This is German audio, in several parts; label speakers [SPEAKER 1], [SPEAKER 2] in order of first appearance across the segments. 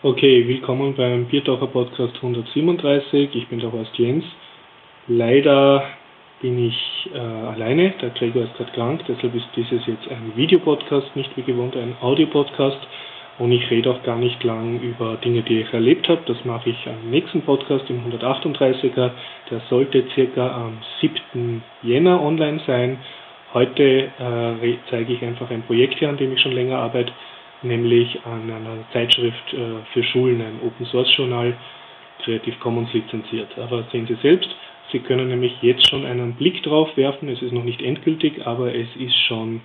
[SPEAKER 1] Okay, willkommen beim Biertaucher Podcast 137. Ich bin der Horst Jens. Leider bin ich äh, alleine, der Gregor ist gerade krank, deshalb ist dieses jetzt ein Videopodcast, nicht wie gewohnt ein Audiopodcast. Und ich rede auch gar nicht lang über Dinge, die ich erlebt habe. Das mache ich am nächsten Podcast, im 138er. Der sollte circa am 7. Jänner online sein. Heute äh, zeige ich einfach ein Projekt hier, an dem ich schon länger arbeite, nämlich an einer Zeitschrift äh, für Schulen, ein Open Source Journal, Creative Commons lizenziert. Aber sehen Sie selbst, Sie können nämlich jetzt schon einen Blick drauf werfen. Es ist noch nicht endgültig, aber es ist schon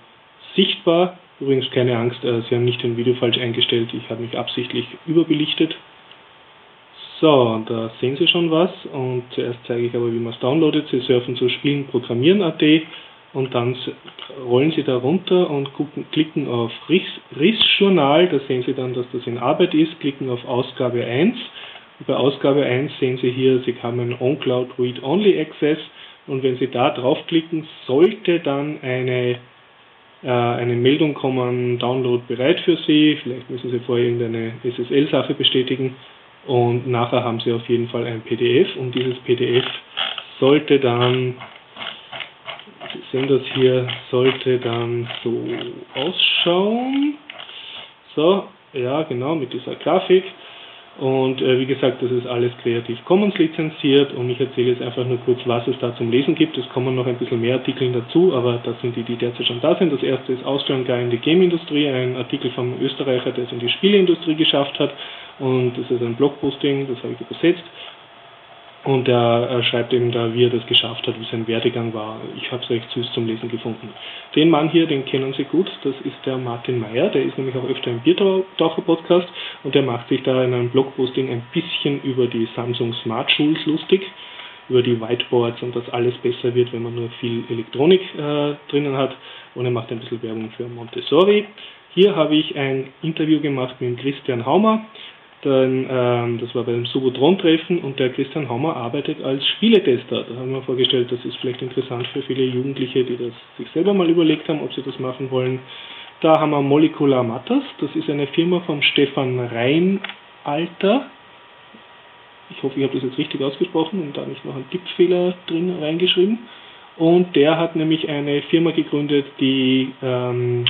[SPEAKER 1] sichtbar. Übrigens keine Angst, äh, Sie haben nicht den Video falsch eingestellt. Ich habe mich absichtlich überbelichtet. So, da sehen Sie schon was. Und zuerst zeige ich aber, wie man es downloadet. Sie surfen zu spielenprogrammieren.at und dann rollen Sie da runter und gucken, klicken auf RIS-Journal. Da sehen Sie dann, dass das in Arbeit ist. Klicken auf Ausgabe 1 bei Ausgabe 1 sehen Sie hier, Sie haben einen OnCloud Read-Only Access und wenn Sie da draufklicken, sollte dann eine, äh, eine Meldung kommen, Download bereit für Sie. Vielleicht müssen Sie vorher irgendeine SSL-Sache bestätigen und nachher haben Sie auf jeden Fall ein PDF und dieses PDF sollte dann, sehen das hier, sollte dann so ausschauen. So, ja genau, mit dieser Grafik. Und äh, wie gesagt, das ist alles Creative Commons lizenziert und ich erzähle jetzt einfach nur kurz, was es da zum Lesen gibt. Es kommen noch ein bisschen mehr Artikel dazu, aber das sind die, die derzeit schon da sind. Das erste ist Austrian Guy in the Game Industry, ein Artikel vom Österreicher, der es in die Spieleindustrie geschafft hat. Und das ist ein Blogposting, das habe ich übersetzt. Und er, er, schreibt eben da, wie er das geschafft hat, wie sein Werdegang war. Ich habe es recht süß zum Lesen gefunden. Den Mann hier, den kennen Sie gut, das ist der Martin Meyer, der ist nämlich auch öfter im Biertaucher-Podcast und der macht sich da in einem Blogposting ein bisschen über die Samsung Smart Schools lustig, über die Whiteboards und dass alles besser wird, wenn man nur viel Elektronik äh, drinnen hat. Und er macht ein bisschen Werbung für Montessori. Hier habe ich ein Interview gemacht mit Christian Haumer. Dann, ähm, das war beim Subotron-Treffen und der Christian Hammer arbeitet als Spieletester. Da haben wir vorgestellt, das ist vielleicht interessant für viele Jugendliche, die das sich selber mal überlegt haben, ob sie das machen wollen. Da haben wir Molecular Matters, das ist eine Firma von Stefan Reinalter. Ich hoffe, ich habe das jetzt richtig ausgesprochen und da nicht noch einen Tippfehler drin reingeschrieben. Und der hat nämlich eine Firma gegründet, die ähm,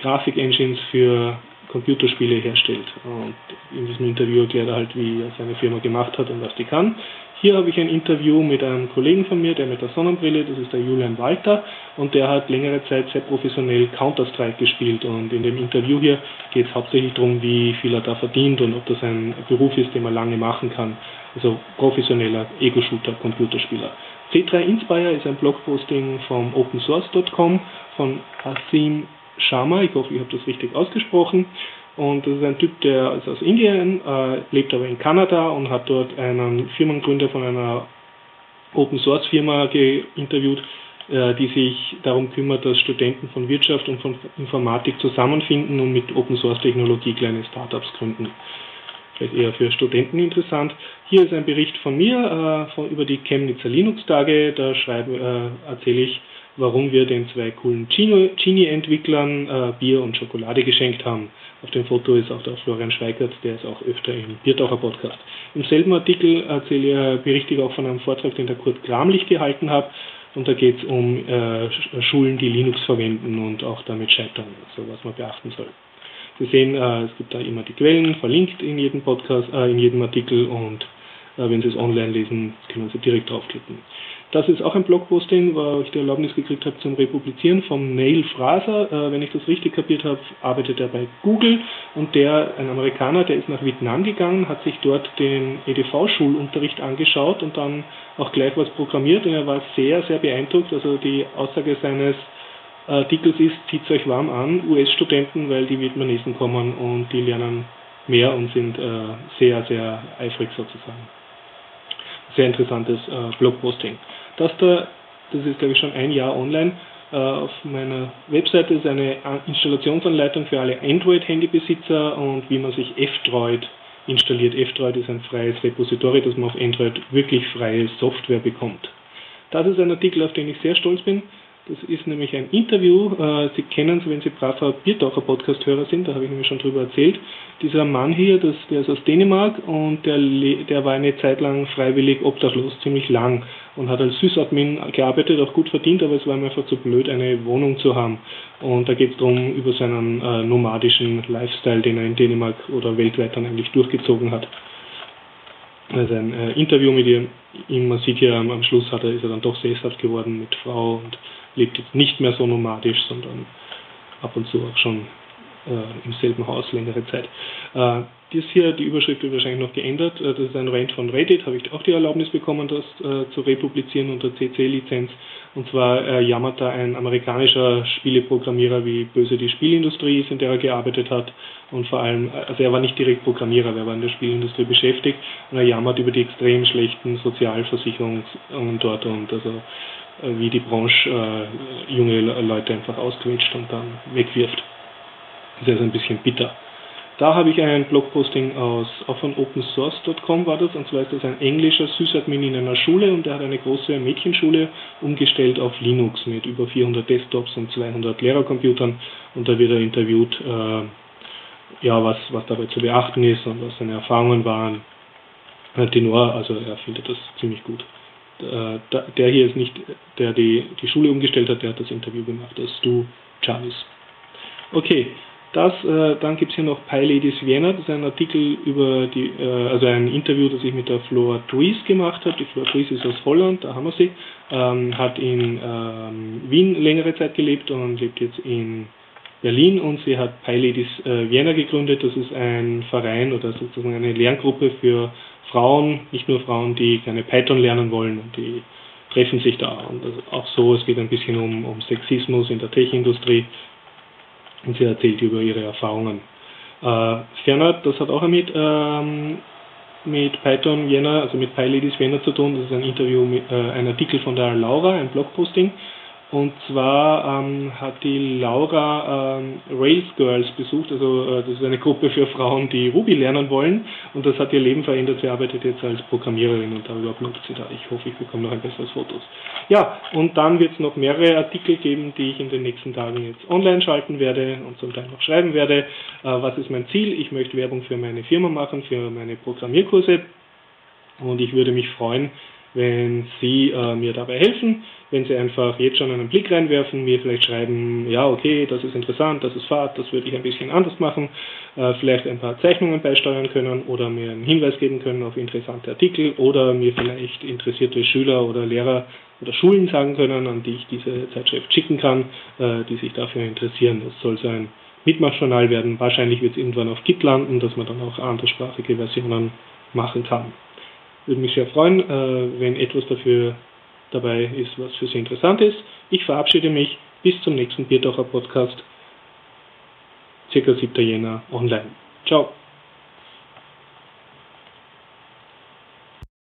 [SPEAKER 1] Grafik-Engines für Computerspiele herstellt. Und in diesem Interview erklärt er halt, wie er seine Firma gemacht hat und was die kann. Hier habe ich ein Interview mit einem Kollegen von mir, der mit der Sonnenbrille, das ist der Julian Walter, und der hat längere Zeit sehr professionell Counter-Strike gespielt. Und in dem Interview hier geht es hauptsächlich darum, wie viel er da verdient und ob das ein Beruf ist, den man lange machen kann. Also professioneller Ego-Shooter, Computerspieler. C3 Inspire ist ein Blogposting vom opensource.com von Asim Sharma, ich hoffe, ich habe das richtig ausgesprochen. Und das ist ein Typ, der ist aus Indien, äh, lebt aber in Kanada und hat dort einen Firmengründer von einer Open Source Firma interviewt, äh, die sich darum kümmert, dass Studenten von Wirtschaft und von Informatik zusammenfinden und mit Open Source Technologie kleine Startups gründen. Vielleicht eher für Studenten interessant. Hier ist ein Bericht von mir äh, von, über die Chemnitzer Linux Tage. Da schreibe, äh, erzähle ich warum wir den zwei coolen Genie-Entwicklern äh, Bier und Schokolade geschenkt haben. Auf dem Foto ist auch der Florian Schweigert, der ist auch öfter im Biertaucher-Podcast. Im selben Artikel erzähle ich, berichte ich auch von einem Vortrag, den der Kurt Gramlich gehalten hat. Und da geht es um äh, Schulen, die Linux verwenden und auch damit scheitern, also was man beachten soll. Sie sehen, äh, es gibt da immer die Quellen, verlinkt in jedem Podcast, äh, in jedem Artikel und äh, wenn Sie es online lesen, können Sie direkt draufklicken. Das ist auch ein Blogposting, wo ich die Erlaubnis gekriegt habe zum Republizieren vom Neil Fraser. Äh, wenn ich das richtig kapiert habe, arbeitet er bei Google und der, ein Amerikaner, der ist nach Vietnam gegangen, hat sich dort den EDV-Schulunterricht angeschaut und dann auch gleich was programmiert und er war sehr, sehr beeindruckt. Also die Aussage seines Artikels ist, zieht euch warm an, US-Studenten, weil die Vietnamesen kommen und die lernen mehr und sind äh, sehr, sehr eifrig sozusagen. Sehr interessantes äh, Blogposting. Das da, das ist glaube ich schon ein Jahr online, äh, auf meiner Webseite ist eine Installationsanleitung für alle Android-Handybesitzer und wie man sich F-Droid installiert. F-Droid ist ein freies Repository, dass man auf Android wirklich freie Software bekommt. Das ist ein Artikel, auf den ich sehr stolz bin. Das ist nämlich ein Interview. Äh, Sie kennen es, wenn Sie braver Biertaucher Podcast-Hörer sind, da habe ich nämlich schon drüber erzählt. Dieser Mann hier, das, der ist aus Dänemark und der, der war eine Zeit lang freiwillig obdachlos, ziemlich lang und hat als Sysadmin gearbeitet, auch gut verdient, aber es war ihm einfach zu blöd, eine Wohnung zu haben. Und da geht es darum, über seinen äh, nomadischen Lifestyle, den er in Dänemark oder weltweit dann eigentlich durchgezogen hat. Also ein äh, Interview mit ihm, man sieht am, am Schluss hat er, ist er dann doch sesshaft geworden mit Frau und lebt jetzt nicht mehr so nomadisch, sondern ab und zu auch schon äh, im selben Haus längere Zeit. Äh, dies hier, die Überschrift wird wahrscheinlich noch geändert. Äh, das ist ein Rant von Reddit, habe ich auch die Erlaubnis bekommen, das äh, zu republizieren unter CC-Lizenz. Und zwar äh, jammert da ein amerikanischer Spieleprogrammierer, wie böse die Spielindustrie ist, in der er gearbeitet hat. Und vor allem, also er war nicht direkt Programmierer, er war in der Spielindustrie beschäftigt. Und er jammert über die extrem schlechten Sozialversicherungen dort und also äh, wie die Branche äh, junge Leute einfach ausquetscht und dann wegwirft. Das ist also ein bisschen bitter. Da habe ich ein Blogposting aus, auch von opensource.com war das, und zwar ist das ein englischer Sysadmin in einer Schule und der hat eine große Mädchenschule umgestellt auf Linux mit über 400 Desktops und 200 Lehrercomputern und da wird er interviewt, äh, ja, was, was dabei zu beachten ist und was seine Erfahrungen waren. Tenor, also er findet das ziemlich gut. Der hier ist nicht, der die, die Schule umgestellt hat, der hat das Interview gemacht, das ist Stu Jarvis. Okay, das, äh, dann gibt es hier noch PyLadies Vienna, das ist ein Artikel über die, äh, also ein Interview, das ich mit der Flora Dries gemacht habe. Die Flora Dries ist aus Holland, da haben wir sie, ähm, hat in ähm, Wien längere Zeit gelebt und lebt jetzt in Berlin und sie hat PyLadies äh, Vienna gegründet. Das ist ein Verein oder sozusagen eine Lerngruppe für Frauen, nicht nur Frauen, die gerne Python lernen wollen und die treffen sich da. Und auch so, es geht ein bisschen um, um Sexismus in der Tech-Industrie und sie erzählt über ihre Erfahrungen. Äh, ferner, das hat auch mit, ähm, mit Python Vienna, also mit PyLadies Vienna zu tun. Das ist ein Interview, mit, äh, ein Artikel von der Laura, ein Blogposting. Und zwar ähm, hat die Laura ähm, Rails Girls besucht, also äh, das ist eine Gruppe für Frauen, die Ruby lernen wollen und das hat ihr Leben verändert. Sie arbeitet jetzt als Programmiererin und darüber nutzt sie da. Ich hoffe, ich bekomme noch ein besseres Fotos. Ja, und dann wird es noch mehrere Artikel geben, die ich in den nächsten Tagen jetzt online schalten werde und zum Teil noch schreiben werde. Äh, was ist mein Ziel? Ich möchte Werbung für meine Firma machen, für meine Programmierkurse und ich würde mich freuen, wenn Sie äh, mir dabei helfen, wenn Sie einfach jetzt schon einen Blick reinwerfen, mir vielleicht schreiben, ja, okay, das ist interessant, das ist Fahrt, das würde ich ein bisschen anders machen, äh, vielleicht ein paar Zeichnungen beisteuern können oder mir einen Hinweis geben können auf interessante Artikel oder mir vielleicht interessierte Schüler oder Lehrer oder Schulen sagen können, an die ich diese Zeitschrift schicken kann, äh, die sich dafür interessieren. Das soll so ein Mitmachjournal werden. Wahrscheinlich wird es irgendwann auf Git landen, dass man dann auch anderssprachige Versionen machen kann. Würde mich sehr freuen, äh, wenn etwas dafür dabei ist, was für Sie interessant ist. Ich verabschiede mich. Bis zum nächsten Bierdacher Podcast. Circa 7. Jänner online. Ciao.